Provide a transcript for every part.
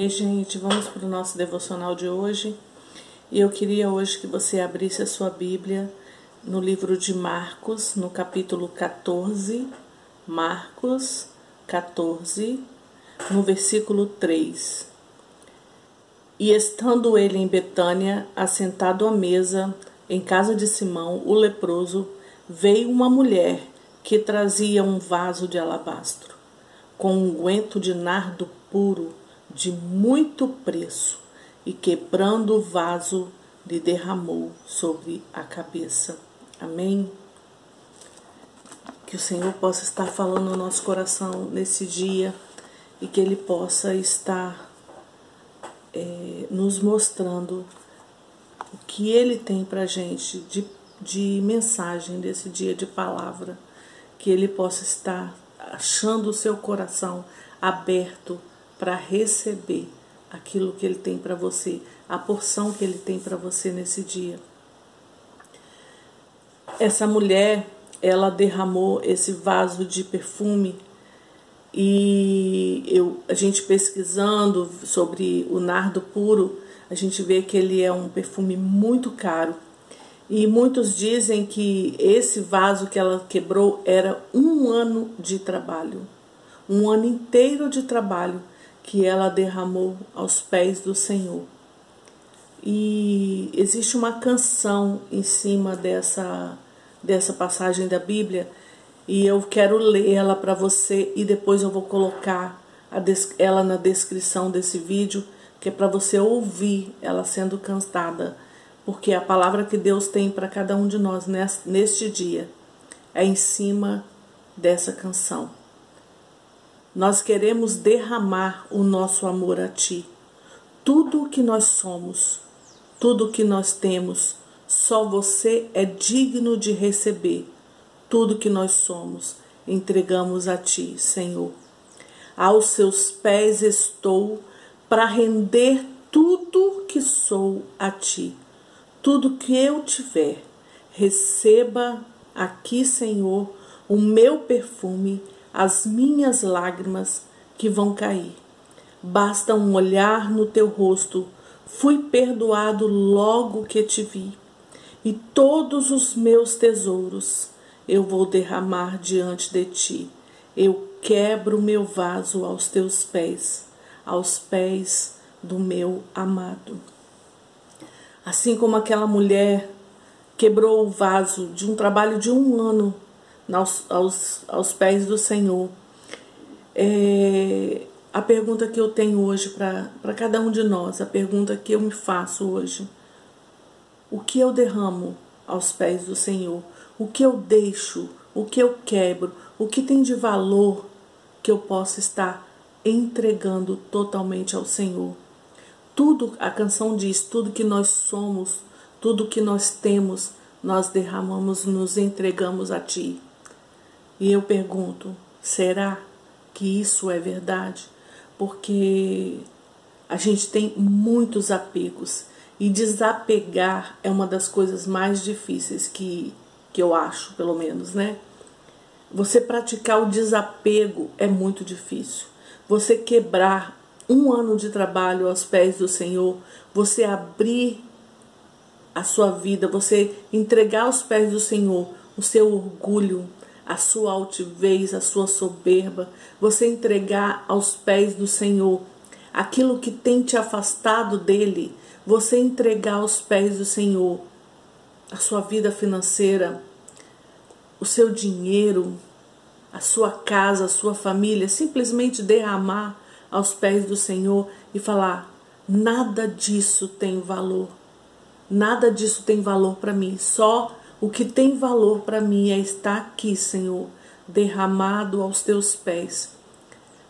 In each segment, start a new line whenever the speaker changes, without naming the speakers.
Ei, gente, vamos para o nosso devocional de hoje. E eu queria hoje que você abrisse a sua Bíblia no livro de Marcos, no capítulo 14. Marcos 14, no versículo 3. E estando ele em Betânia, assentado à mesa, em casa de Simão, o leproso, veio uma mulher que trazia um vaso de alabastro, com um unguento de nardo puro de muito preço e quebrando o vaso lhe derramou sobre a cabeça. Amém. Que o Senhor possa estar falando no nosso coração nesse dia e que Ele possa estar é, nos mostrando o que Ele tem para gente de, de mensagem desse dia de palavra. Que Ele possa estar achando o seu coração aberto para receber aquilo que Ele tem para você, a porção que Ele tem para você nesse dia. Essa mulher, ela derramou esse vaso de perfume e eu, a gente pesquisando sobre o nardo puro, a gente vê que ele é um perfume muito caro. E muitos dizem que esse vaso que ela quebrou era um ano de trabalho, um ano inteiro de trabalho que ela derramou aos pés do Senhor. E existe uma canção em cima dessa, dessa passagem da Bíblia e eu quero ler ela para você e depois eu vou colocar ela na descrição desse vídeo, que é para você ouvir ela sendo cantada, porque a palavra que Deus tem para cada um de nós neste dia é em cima dessa canção. Nós queremos derramar o nosso amor a Ti. Tudo o que nós somos, tudo o que nós temos, só você é digno de receber. Tudo que nós somos, entregamos a Ti, Senhor. Aos Seus pés estou para render tudo que sou a Ti. Tudo que eu tiver, receba aqui, Senhor, o meu perfume as minhas lágrimas que vão cair. Basta um olhar no teu rosto, fui perdoado logo que te vi, e todos os meus tesouros eu vou derramar diante de ti. Eu quebro meu vaso aos teus pés, aos pés do meu amado. Assim como aquela mulher quebrou o vaso de um trabalho de um ano aos, aos, aos pés do Senhor. É, a pergunta que eu tenho hoje para cada um de nós, a pergunta que eu me faço hoje: o que eu derramo aos pés do Senhor? O que eu deixo? O que eu quebro? O que tem de valor que eu possa estar entregando totalmente ao Senhor? Tudo, a canção diz, tudo que nós somos, tudo que nós temos, nós derramamos, nos entregamos a Ti. E eu pergunto: será que isso é verdade? Porque a gente tem muitos apegos e desapegar é uma das coisas mais difíceis que, que eu acho, pelo menos, né? Você praticar o desapego é muito difícil. Você quebrar um ano de trabalho aos pés do Senhor, você abrir a sua vida, você entregar aos pés do Senhor o seu orgulho, a sua altivez, a sua soberba, você entregar aos pés do Senhor aquilo que tem te afastado dele, você entregar aos pés do Senhor a sua vida financeira, o seu dinheiro, a sua casa, a sua família, simplesmente derramar aos pés do Senhor e falar: nada disso tem valor. Nada disso tem valor para mim, só o que tem valor para mim é estar aqui, Senhor, derramado aos teus pés.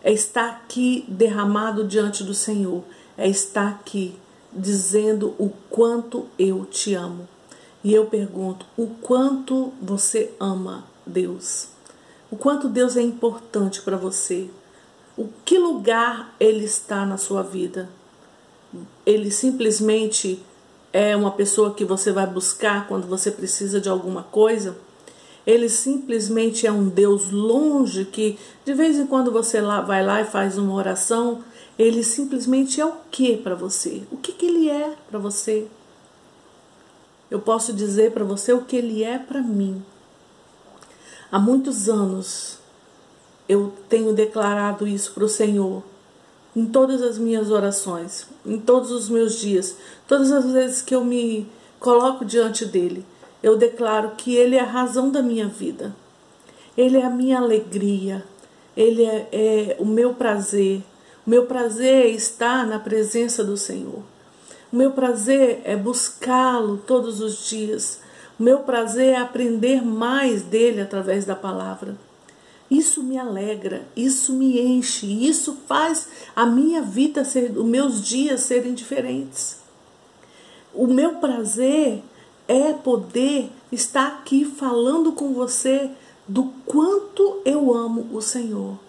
É estar aqui derramado diante do Senhor. É estar aqui dizendo o quanto eu te amo. E eu pergunto: o quanto você ama Deus? O quanto Deus é importante para você? O que lugar ele está na sua vida? Ele simplesmente é uma pessoa que você vai buscar quando você precisa de alguma coisa. Ele simplesmente é um Deus longe que de vez em quando você lá vai lá e faz uma oração, Ele simplesmente é o que para você? O que, que ele é para você? Eu posso dizer para você o que ele é para mim. Há muitos anos eu tenho declarado isso para o Senhor em todas as minhas orações, em todos os meus dias, todas as vezes que eu me coloco diante dele, eu declaro que ele é a razão da minha vida, ele é a minha alegria, ele é, é o meu prazer. O meu prazer é estar na presença do Senhor. O meu prazer é buscá-lo todos os dias. O meu prazer é aprender mais dele através da palavra. Isso me alegra, isso me enche, isso faz a minha vida ser, os meus dias serem diferentes. O meu prazer é poder estar aqui falando com você do quanto eu amo o Senhor.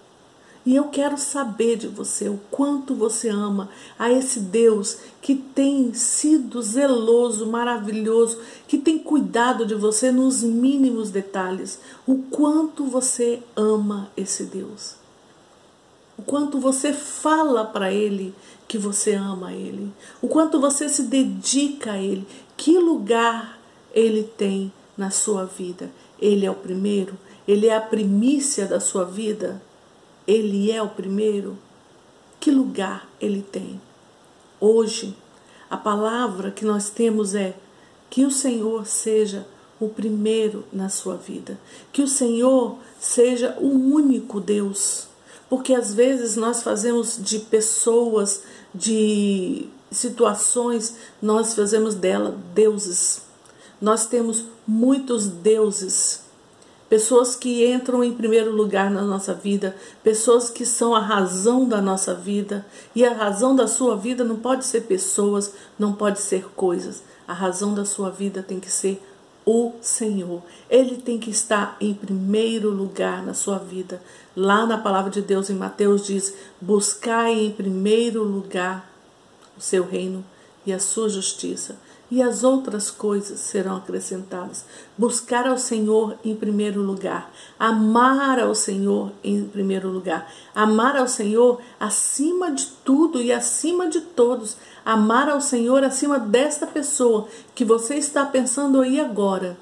E eu quero saber de você o quanto você ama a esse Deus que tem sido zeloso, maravilhoso, que tem cuidado de você nos mínimos detalhes. O quanto você ama esse Deus. O quanto você fala para Ele que você ama Ele. O quanto você se dedica a Ele. Que lugar Ele tem na sua vida. Ele é o primeiro, Ele é a primícia da sua vida ele é o primeiro? Que lugar ele tem? Hoje, a palavra que nós temos é que o Senhor seja o primeiro na sua vida, que o Senhor seja o único Deus, porque às vezes nós fazemos de pessoas, de situações, nós fazemos dela deuses. Nós temos muitos deuses pessoas que entram em primeiro lugar na nossa vida, pessoas que são a razão da nossa vida. E a razão da sua vida não pode ser pessoas, não pode ser coisas. A razão da sua vida tem que ser o Senhor. Ele tem que estar em primeiro lugar na sua vida. Lá na palavra de Deus em Mateus diz: buscai em primeiro lugar o seu reino e a sua justiça e as outras coisas serão acrescentadas. Buscar ao Senhor em primeiro lugar, amar ao Senhor em primeiro lugar, amar ao Senhor acima de tudo e acima de todos, amar ao Senhor acima desta pessoa que você está pensando aí agora.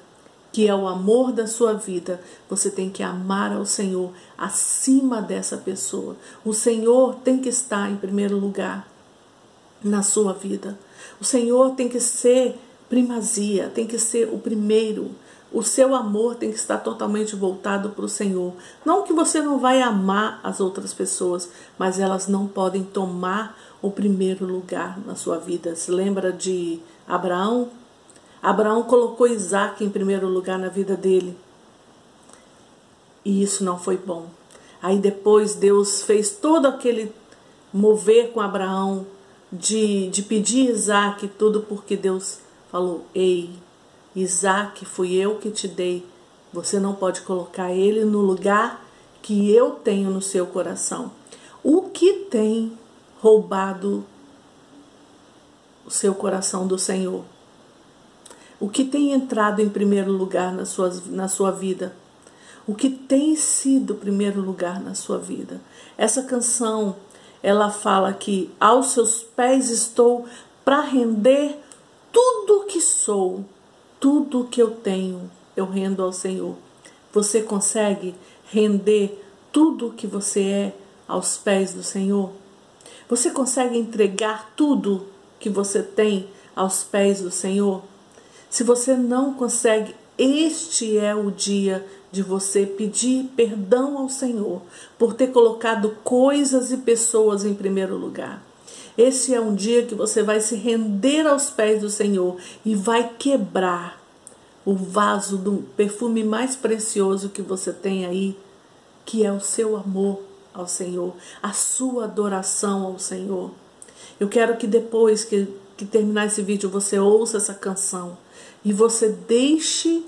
Que é o amor da sua vida, você tem que amar ao Senhor acima dessa pessoa. O Senhor tem que estar em primeiro lugar na sua vida. O Senhor tem que ser primazia, tem que ser o primeiro. O seu amor tem que estar totalmente voltado para o Senhor. Não que você não vai amar as outras pessoas, mas elas não podem tomar o primeiro lugar na sua vida. Se lembra de Abraão? Abraão colocou Isaac em primeiro lugar na vida dele. E isso não foi bom. Aí depois Deus fez todo aquele mover com Abraão, de, de pedir Isaac tudo porque Deus falou: Ei, Isaac, fui eu que te dei. Você não pode colocar ele no lugar que eu tenho no seu coração. O que tem roubado o seu coração do Senhor? O que tem entrado em primeiro lugar na sua, na sua vida? O que tem sido primeiro lugar na sua vida? Essa canção ela fala que aos seus pés estou para render tudo que sou, tudo que eu tenho, eu rendo ao Senhor. Você consegue render tudo que você é aos pés do Senhor? Você consegue entregar tudo que você tem aos pés do Senhor? Se você não consegue, este é o dia de você pedir perdão ao Senhor por ter colocado coisas e pessoas em primeiro lugar. Esse é um dia que você vai se render aos pés do Senhor e vai quebrar o vaso do perfume mais precioso que você tem aí, que é o seu amor ao Senhor, a sua adoração ao Senhor. Eu quero que depois que, que terminar esse vídeo você ouça essa canção e você deixe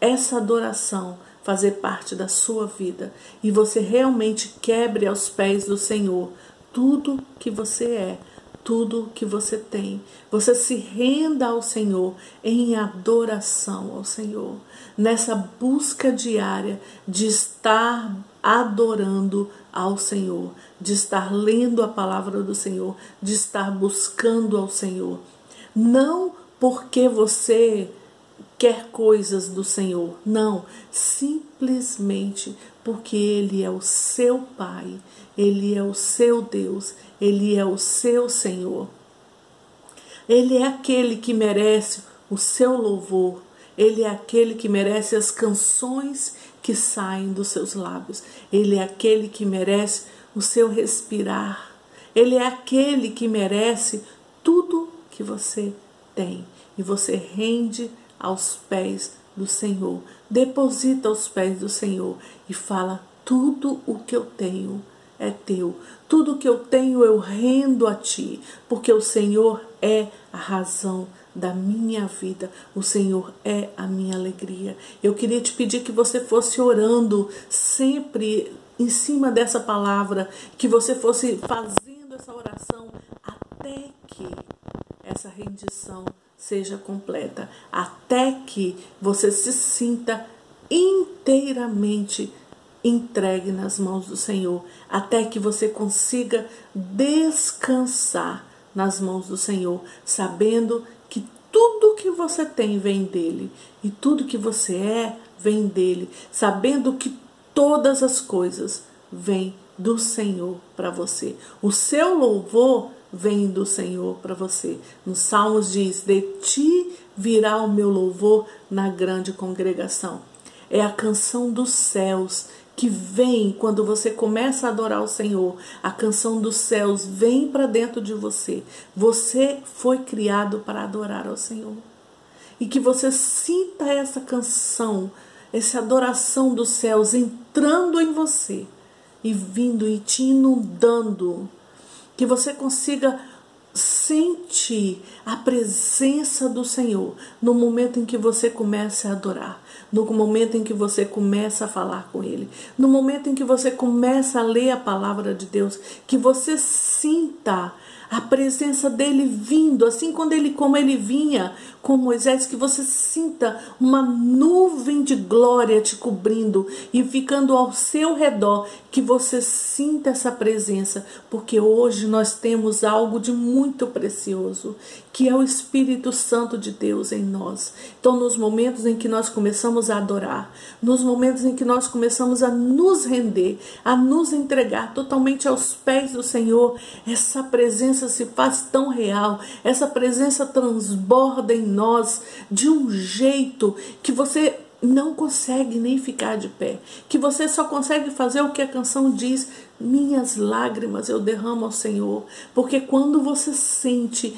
essa adoração fazer parte da sua vida e você realmente quebre aos pés do Senhor tudo que você é, tudo que você tem. Você se renda ao Senhor em adoração ao Senhor, nessa busca diária de estar adorando ao Senhor, de estar lendo a palavra do Senhor, de estar buscando ao Senhor. Não porque você quer coisas do Senhor, não, simplesmente porque Ele é o seu Pai, Ele é o seu Deus, Ele é o seu Senhor. Ele é aquele que merece o seu louvor, Ele é aquele que merece as canções que saem dos seus lábios, Ele é aquele que merece o seu respirar, Ele é aquele que merece tudo que você tem e você rende aos pés do Senhor, deposita aos pés do Senhor e fala: tudo o que eu tenho é teu. Tudo que eu tenho eu rendo a ti, porque o Senhor é a razão da minha vida. O Senhor é a minha alegria. Eu queria te pedir que você fosse orando sempre em cima dessa palavra, que você fosse fazendo essa oração até que essa rendição seja completa, até que você se sinta inteiramente entregue nas mãos do Senhor, até que você consiga descansar nas mãos do Senhor, sabendo que tudo que você tem vem dele e tudo que você é vem dele, sabendo que todas as coisas vêm do Senhor para você. O seu louvor vem do Senhor para você. Nos Salmos diz: De ti virá o meu louvor na grande congregação. É a canção dos céus que vem quando você começa a adorar o Senhor. A canção dos céus vem para dentro de você. Você foi criado para adorar ao Senhor. E que você sinta essa canção, essa adoração dos céus entrando em você e vindo e te inundando. Que você consiga sentir a presença do Senhor no momento em que você começa a adorar, no momento em que você começa a falar com Ele, no momento em que você começa a ler a palavra de Deus, que você sinta a presença dele vindo, assim quando ele como ele vinha com Moisés, que você sinta uma nuvem de glória te cobrindo e ficando ao seu redor, que você sinta essa presença, porque hoje nós temos algo de muito precioso, que é o Espírito Santo de Deus em nós. Então, nos momentos em que nós começamos a adorar, nos momentos em que nós começamos a nos render, a nos entregar totalmente aos pés do Senhor, essa presença se faz tão real, essa presença transborda em nós de um jeito que você não consegue nem ficar de pé, que você só consegue fazer o que a canção diz: minhas lágrimas eu derramo ao Senhor, porque quando você sente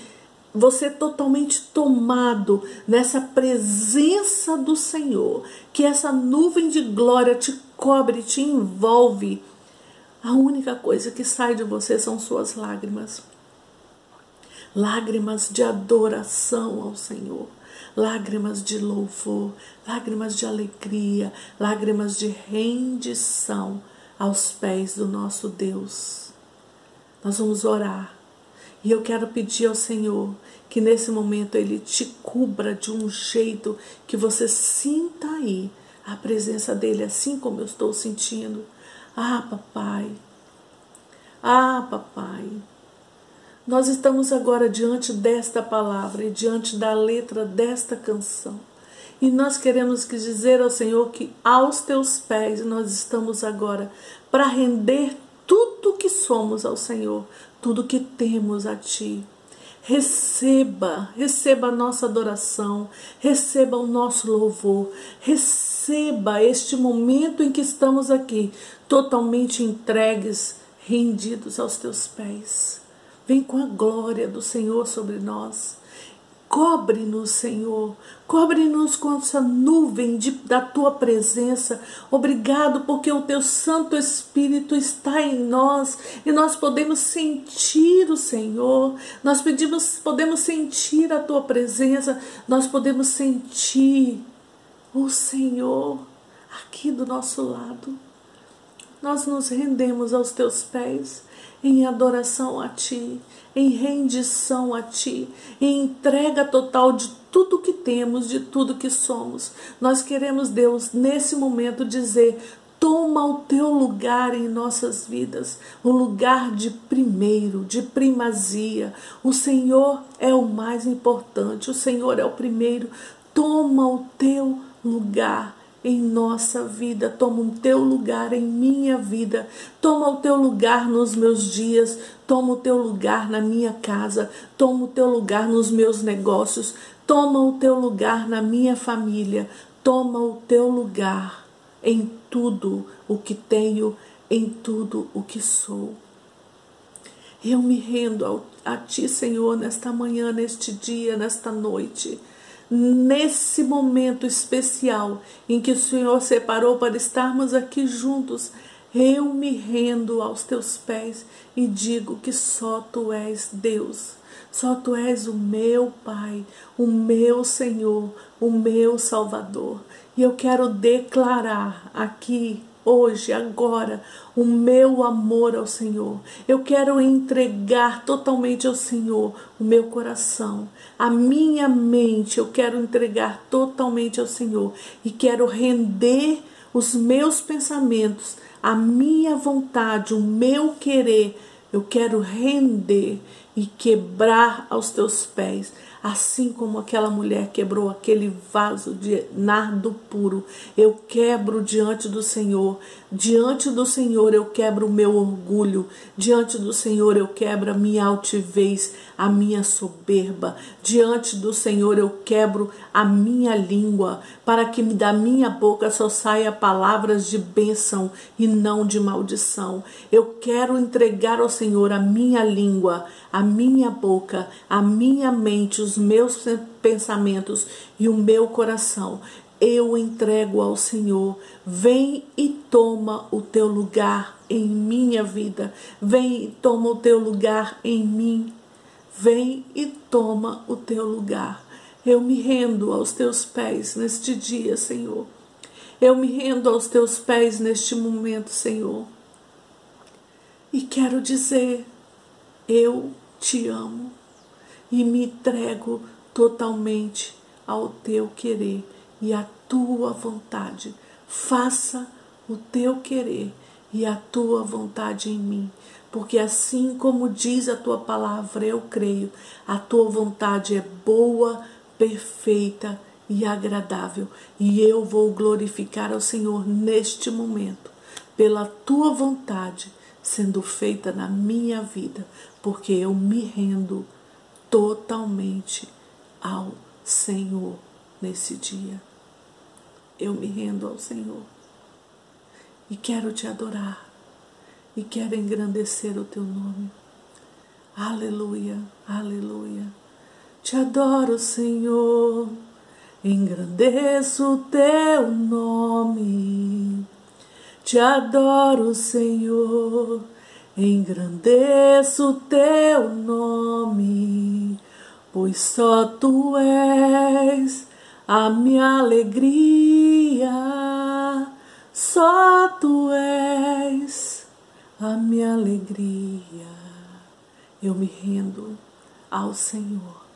você totalmente tomado nessa presença do Senhor, que essa nuvem de glória te cobre, te envolve, a única coisa que sai de você são suas lágrimas lágrimas de adoração ao Senhor, lágrimas de louvor, lágrimas de alegria, lágrimas de rendição aos pés do nosso Deus. Nós vamos orar e eu quero pedir ao Senhor que nesse momento Ele te cubra de um jeito que você sinta aí a presença dEle, assim como eu estou sentindo. Ah, papai. Ah, papai. Nós estamos agora diante desta palavra e diante da letra desta canção. E nós queremos que dizer ao Senhor que aos teus pés nós estamos agora para render tudo que somos ao Senhor, tudo que temos a ti. Receba, receba a nossa adoração, receba o nosso louvor, receba este momento em que estamos aqui, totalmente entregues, rendidos aos teus pés. Vem com a glória do Senhor sobre nós. Cobre-nos, Senhor. Cobre-nos com essa nuvem de, da tua presença. Obrigado, porque o teu Santo Espírito está em nós e nós podemos sentir o Senhor. Nós pedimos, podemos sentir a tua presença. Nós podemos sentir o Senhor aqui do nosso lado. Nós nos rendemos aos teus pés em adoração a Ti, em rendição a Ti, em entrega total de tudo que temos, de tudo que somos. Nós queremos, Deus, nesse momento dizer: Toma o teu lugar em nossas vidas, o lugar de primeiro, de primazia. O Senhor é o mais importante, o Senhor é o primeiro. Toma o teu lugar em nossa vida, toma o teu lugar em minha vida, toma o teu lugar nos meus dias, toma o teu lugar na minha casa, toma o teu lugar nos meus negócios, toma o teu lugar na minha família, toma o teu lugar em tudo o que tenho, em tudo o que sou. Eu me rendo a Ti, Senhor, nesta manhã, neste dia, nesta noite nesse momento especial em que o Senhor separou para estarmos aqui juntos, eu me rendo aos teus pés e digo que só tu és Deus, só tu és o meu Pai, o meu Senhor, o meu Salvador. E eu quero declarar aqui hoje, agora, o meu amor ao Senhor. Eu quero entregar totalmente ao Senhor o meu coração, a minha mente. Eu quero entregar totalmente ao Senhor e quero render os meus pensamentos, a minha vontade, o meu querer. Eu quero render e quebrar aos teus pés assim como aquela mulher quebrou aquele vaso de nardo puro, eu quebro diante do Senhor. Diante do Senhor eu quebro o meu orgulho, diante do Senhor eu quebro a minha altivez, a minha soberba. Diante do Senhor eu quebro a minha língua, para que da minha boca só saia palavras de bênção e não de maldição. Eu quero entregar ao Senhor a minha língua, a minha boca, a minha mente, os meus pensamentos e o meu coração. Eu entrego ao Senhor. Vem e toma o teu lugar em minha vida. Vem e toma o teu lugar em mim. Vem e toma o teu lugar. Eu me rendo aos teus pés neste dia, Senhor. Eu me rendo aos teus pés neste momento, Senhor. E quero dizer, eu te amo e me entrego totalmente ao teu querer e à tua vontade. Faça o teu querer e a tua vontade em mim, porque assim como diz a tua palavra, eu creio, a tua vontade é boa, perfeita e agradável, e eu vou glorificar ao Senhor neste momento, pela tua vontade sendo feita na minha vida, porque eu me rendo totalmente ao Senhor nesse dia. Eu me rendo ao Senhor e quero te adorar e quero engrandecer o teu nome. Aleluia, aleluia. Te adoro, Senhor, engrandeço o teu nome. Te adoro, Senhor engrandeço teu nome, pois só tu és a minha alegria, só tu és a minha alegria. Eu me rendo ao Senhor,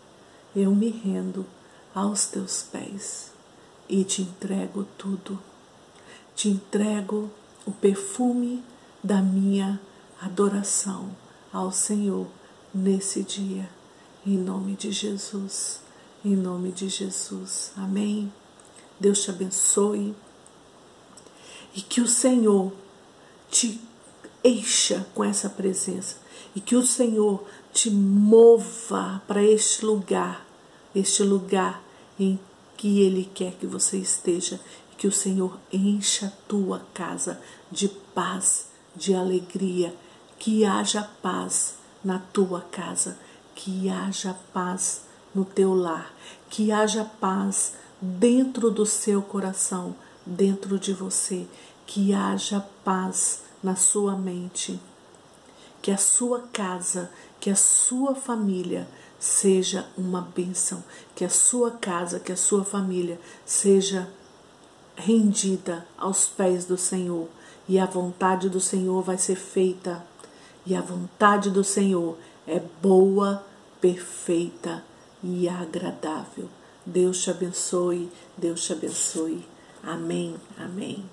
eu me rendo aos teus pés e te entrego tudo. Te entrego o perfume da minha adoração ao Senhor nesse dia, em nome de Jesus, em nome de Jesus. Amém. Deus te abençoe. E que o Senhor te encha com essa presença. E que o Senhor te mova para este lugar, este lugar em que Ele quer que você esteja, e que o Senhor encha a tua casa de paz, de alegria que haja paz na tua casa, que haja paz no teu lar, que haja paz dentro do seu coração, dentro de você, que haja paz na sua mente, que a sua casa, que a sua família seja uma bênção, que a sua casa, que a sua família seja rendida aos pés do Senhor e a vontade do Senhor vai ser feita e a vontade do Senhor é boa, perfeita e agradável. Deus te abençoe, Deus te abençoe. Amém, amém.